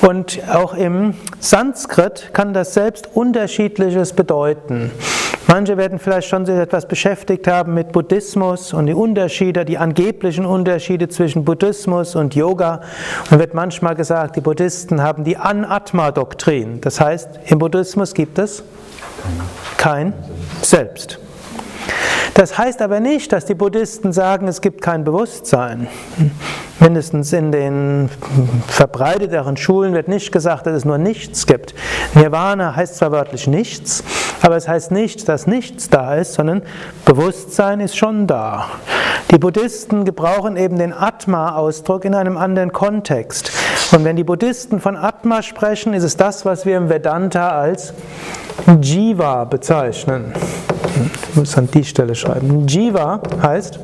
Speaker 1: Und auch im Sanskrit kann das Selbst unterschiedliches bedeuten. Manche werden vielleicht schon sich etwas beschäftigt haben mit Buddhismus und die Unterschiede, die angeblichen Unterschiede zwischen Buddhismus und Yoga. Und wird manchmal gesagt, die Buddhisten haben die Anatma-Doktrin. Das heißt, im Buddhismus gibt es kein Selbst. Das heißt aber nicht, dass die Buddhisten sagen, es gibt kein Bewusstsein. Mindestens in den verbreiteteren Schulen wird nicht gesagt, dass es nur nichts gibt. Nirvana heißt zwar wörtlich nichts, aber es heißt nicht, dass nichts da ist, sondern Bewusstsein ist schon da. Die Buddhisten gebrauchen eben den Atma-Ausdruck in einem anderen Kontext. Und wenn die Buddhisten von Atma sprechen, ist es das, was wir im Vedanta als Jiva bezeichnen. Ich muss an die Stelle schreiben. Jiva heißt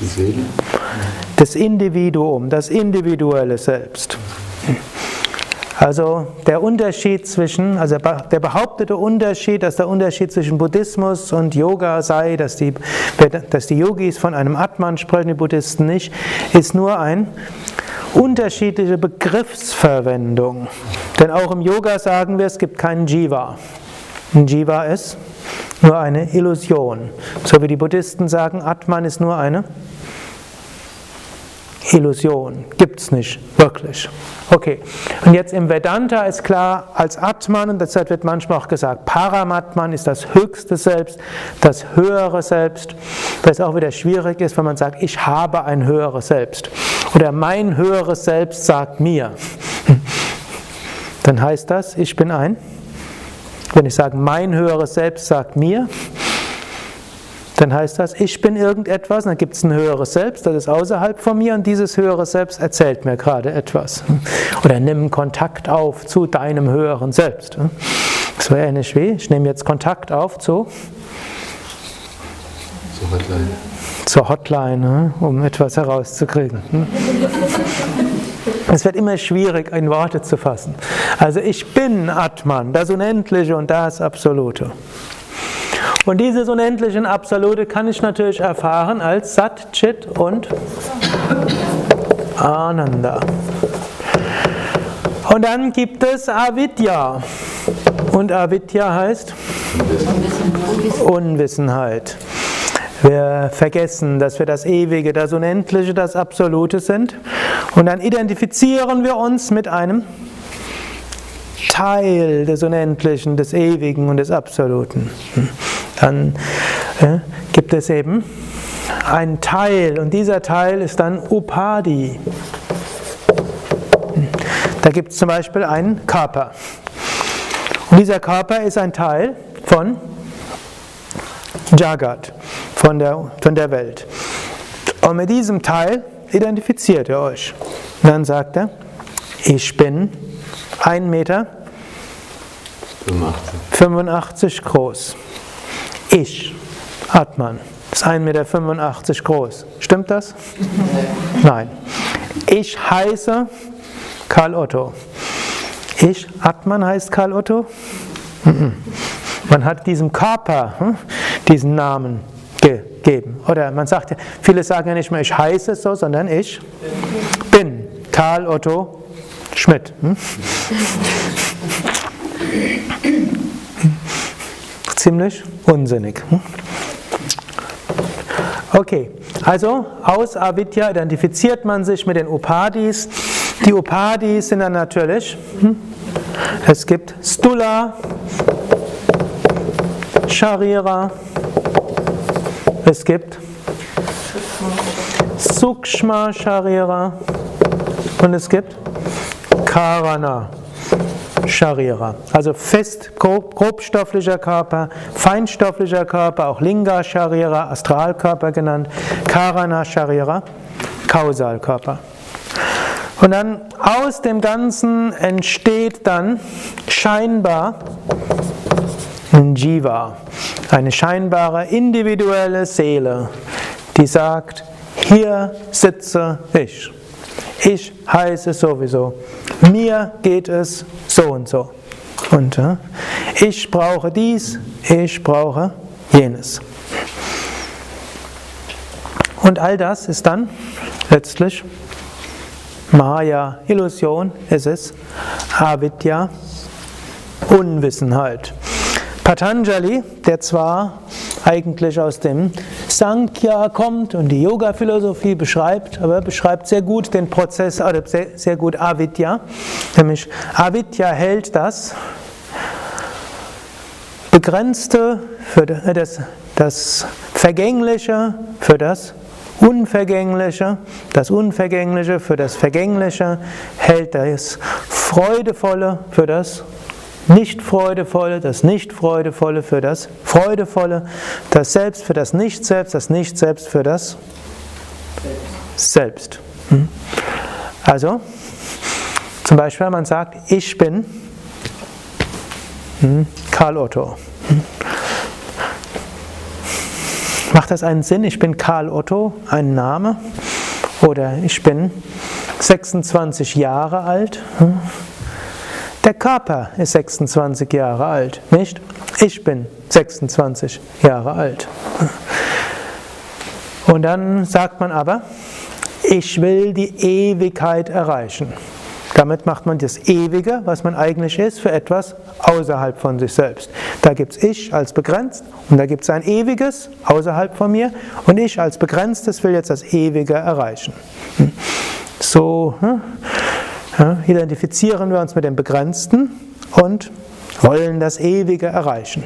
Speaker 2: die Seele.
Speaker 1: Das Individuum, das individuelle Selbst. Also der Unterschied zwischen, also der behauptete Unterschied, dass der Unterschied zwischen Buddhismus und Yoga sei, dass die, dass die Yogis von einem Atman sprechen, die Buddhisten nicht, ist nur ein unterschiedliche Begriffsverwendung. Denn auch im Yoga sagen wir, es gibt keinen Jiva. Ein Jiva ist nur eine Illusion. So wie die Buddhisten sagen, Atman ist nur eine Illusion, gibt es nicht wirklich. Okay, und jetzt im Vedanta ist klar, als Atman, und deshalb wird manchmal auch gesagt, Paramatman ist das höchste Selbst, das höhere Selbst, was auch wieder schwierig ist, wenn man sagt, ich habe ein höheres Selbst. Oder mein höheres Selbst sagt mir. <laughs> Dann heißt das, ich bin ein. Wenn ich sage, mein höheres Selbst sagt mir, dann heißt das, ich bin irgendetwas, dann gibt es ein höheres Selbst, das ist außerhalb von mir und dieses höhere Selbst erzählt mir gerade etwas. Oder nimm Kontakt auf zu deinem höheren Selbst. So ähnlich wie, ich nehme jetzt Kontakt auf zu zur Hotline, zur Hotline um etwas herauszukriegen. Es wird immer schwierig, in Worte zu fassen. Also ich bin Atman, das Unendliche und das Absolute. Und dieses unendliche Absolute kann ich natürlich erfahren als Sat, Chit und Ananda. Und dann gibt es Avidya. Und Avidya heißt Unwissenheit. Wir vergessen, dass wir das Ewige, das Unendliche, das Absolute sind. Und dann identifizieren wir uns mit einem Teil des Unendlichen, des Ewigen und des Absoluten. Dann äh, gibt es eben einen Teil und dieser Teil ist dann Upadi. Da gibt es zum Beispiel einen Körper. Und dieser Körper ist ein Teil von Jagat, von der, von der Welt. Und mit diesem Teil identifiziert ihr euch. Dann sagt er, ich bin ein Meter 85, 85 groß. Ich, Atman, ist 1,85 Meter groß. Stimmt das? <laughs> Nein. Ich heiße Karl Otto. Ich, Atman heißt Karl Otto? Man hat diesem Körper hm, diesen Namen gegeben. Oder man sagt ja, viele sagen ja nicht mehr, ich heiße so, sondern ich bin Karl Otto Schmidt. Hm? Ziemlich unsinnig. Hm? Okay, also aus Avidya identifiziert man sich mit den Upadis. Die Upadis sind dann natürlich, hm? es gibt Stula, Sharira, es gibt Sukshma Sharira und es gibt Karana. Sharira. Also fest, grob, grobstofflicher Körper, feinstofflicher Körper, auch Linga Sharira, Astralkörper genannt, Karana Sharira, Kausalkörper. Und dann aus dem Ganzen entsteht dann scheinbar ein Jiva, eine scheinbare individuelle Seele, die sagt, hier sitze ich. Ich heiße sowieso. Mir geht es so und so. Und äh, ich brauche dies, ich brauche jenes. Und all das ist dann letztlich Maya, Illusion, es ist Avidya, Unwissenheit. Patanjali, der zwar eigentlich aus dem Sankhya kommt und die Yoga-Philosophie beschreibt, aber beschreibt sehr gut den Prozess, oder sehr, sehr gut Avidya. Nämlich Avidya hält das Begrenzte für das, das Vergängliche für das Unvergängliche, das Unvergängliche für das Vergängliche, hält das Freudevolle für das nicht-Freudevolle, das Nicht-Freudevolle für das Freudevolle, das Selbst für das Nicht-Selbst, das Nicht-Selbst für das Selbst. Hm? Also, zum Beispiel, man sagt, ich bin hm, Karl Otto. Hm? Macht das einen Sinn? Ich bin Karl Otto, ein Name? Oder ich bin 26 Jahre alt? Der Körper ist 26 Jahre alt, nicht? Ich bin 26 Jahre alt. Und dann sagt man aber, ich will die Ewigkeit erreichen. Damit macht man das Ewige, was man eigentlich ist, für etwas außerhalb von sich selbst. Da gibt es Ich als begrenzt und da gibt es ein Ewiges außerhalb von mir und ich als begrenztes will jetzt das Ewige erreichen. So hm, ja, identifizieren wir uns mit dem Begrenzten und wollen das Ewige erreichen.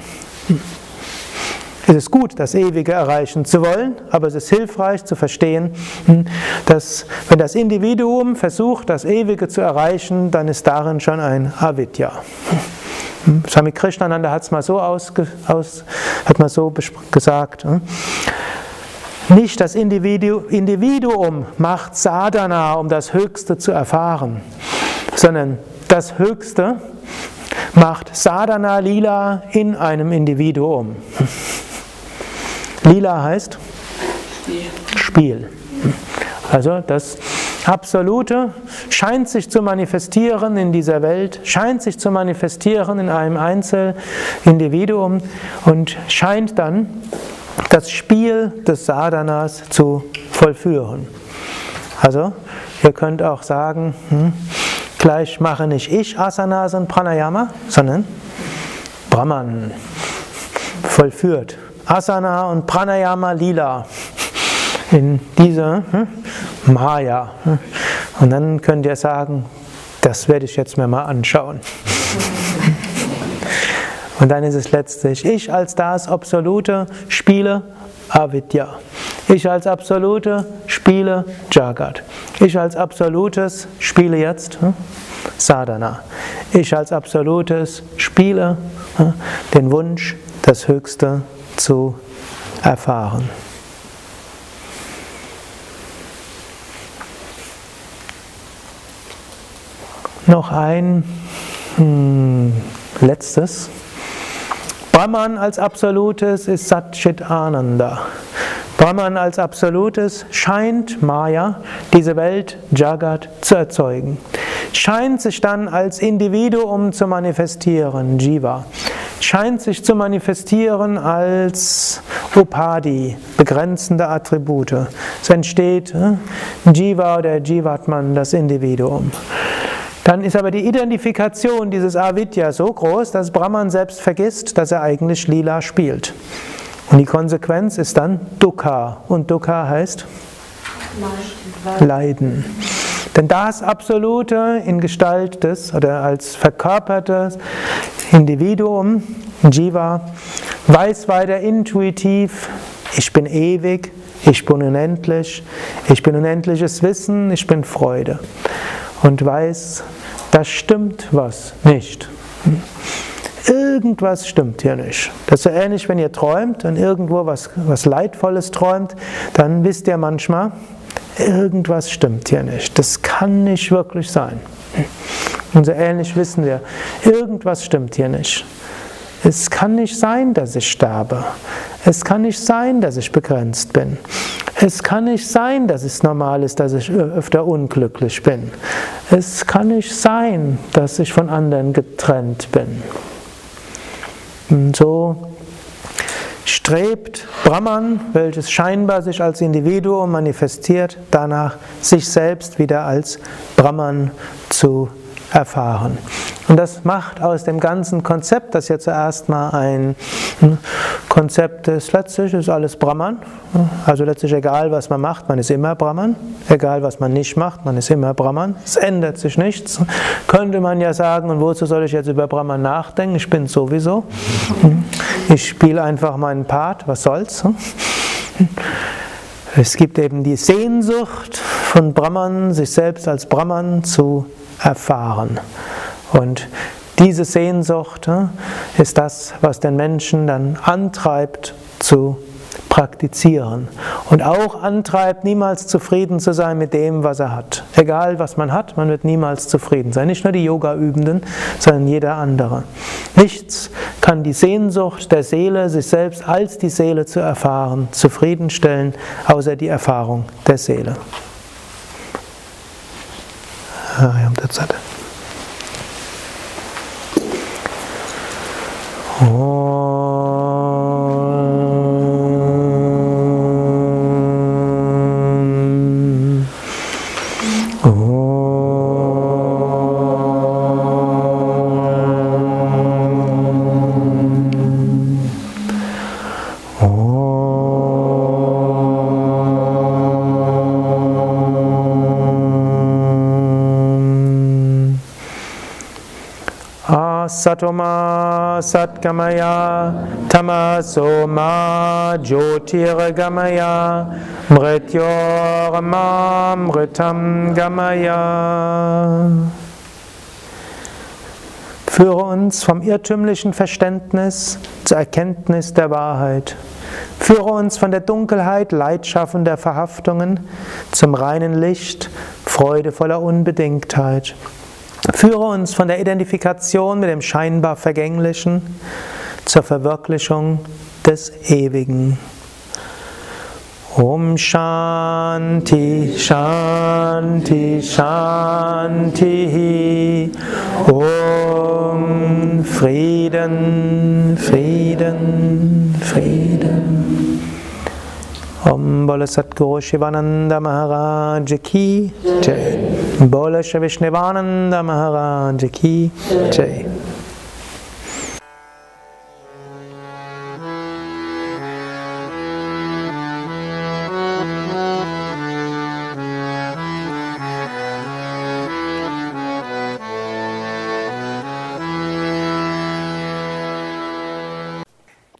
Speaker 1: Es ist gut, das Ewige erreichen zu wollen, aber es ist hilfreich zu verstehen, hm, dass wenn das Individuum versucht, das Ewige zu erreichen, dann ist darin schon ein Avidya. Hm, Swami Krishnananda hat es mal so, ausge, aus, hat mal so gesagt. Nicht das Individuum macht Sadhana, um das Höchste zu erfahren, sondern das Höchste macht Sadhana Lila in einem Individuum. Lila heißt Spiel. Also das Absolute scheint sich zu manifestieren in dieser Welt, scheint sich zu manifestieren in einem Einzelindividuum und scheint dann das Spiel des Sadhanas zu vollführen. Also, ihr könnt auch sagen, hm, gleich mache nicht ich Asanas und Pranayama, sondern Brahman vollführt Asana und Pranayama Lila in dieser hm, Maya. Und dann könnt ihr sagen, das werde ich jetzt mir mal anschauen. Und dann ist es letztlich, ich als das Absolute spiele Avidya. Ich als Absolute spiele Jagat. Ich als Absolutes spiele jetzt hm, Sadhana. Ich als Absolutes spiele hm, den Wunsch, das Höchste zu erfahren. Noch ein hm, letztes. Brahman als Absolutes ist Satchit Ananda. Brahman als Absolutes scheint Maya, diese Welt Jagat, zu erzeugen. Scheint sich dann als Individuum zu manifestieren, Jiva. Scheint sich zu manifestieren als Upadi, begrenzende Attribute. Es entsteht äh, Jiva oder Jivatman, das Individuum. Dann ist aber die Identifikation dieses Avidya so groß, dass Brahman selbst vergisst, dass er eigentlich Lila spielt. Und die Konsequenz ist dann Dukkha. Und Dukkha heißt Leiden. Denn das Absolute in Gestalt des oder als verkörpertes Individuum, Jiva, weiß weiter intuitiv, ich bin ewig, ich bin unendlich, ich bin unendliches Wissen, ich bin Freude. Und weiß, da stimmt was nicht. Irgendwas stimmt hier nicht. Das ist so ähnlich, wenn ihr träumt und irgendwo was, was Leidvolles träumt, dann wisst ihr manchmal, irgendwas stimmt hier nicht. Das kann nicht wirklich sein. Und so ähnlich wissen wir, irgendwas stimmt hier nicht. Es kann nicht sein, dass ich sterbe. Es kann nicht sein, dass ich begrenzt bin. Es kann nicht sein, dass es normal ist, dass ich öfter unglücklich bin. Es kann nicht sein, dass ich von anderen getrennt bin. Und so strebt Brahman, welches scheinbar sich als Individuum manifestiert, danach, sich selbst wieder als Brahman zu erfahren. Und das macht aus dem ganzen Konzept, das ja zuerst mal ein Konzept ist, letztlich ist alles Brahman. Also letztlich egal, was man macht, man ist immer Brahman. Egal, was man nicht macht, man ist immer Brahman. Es ändert sich nichts. Könnte man ja sagen, und wozu soll ich jetzt über Brahman nachdenken? Ich bin sowieso. Ich spiele einfach meinen Part, was soll's. Es gibt eben die Sehnsucht von Brahman, sich selbst als Brahman zu erfahren. Und diese Sehnsucht ist das, was den Menschen dann antreibt zu praktizieren und auch antreibt, niemals zufrieden zu sein mit dem, was er hat. Egal, was man hat, man wird niemals zufrieden sein. Nicht nur die Yoga-Übenden, sondern jeder andere. Nichts kann die Sehnsucht der Seele, sich selbst als die Seele zu erfahren, zufriedenstellen, außer die Erfahrung der Seele. Hariam Tatsat. Om. Satoma Satgamaya Tamasoma Jyotirgamaya Mrityormamritam Gamaya Führe uns vom irrtümlichen Verständnis zur Erkenntnis der Wahrheit. Führe uns von der Dunkelheit leidschaffender Verhaftungen zum reinen Licht freudevoller Unbedingtheit. Führe uns von der Identifikation mit dem scheinbar Vergänglichen zur Verwirklichung des Ewigen. Om Shanti, Shanti, Shanti. Om Frieden, Frieden, Frieden. ओम बोल सतगुरु शिवानंद महाराज की जय बोल श्री विष्णुवानंद महाराज की जय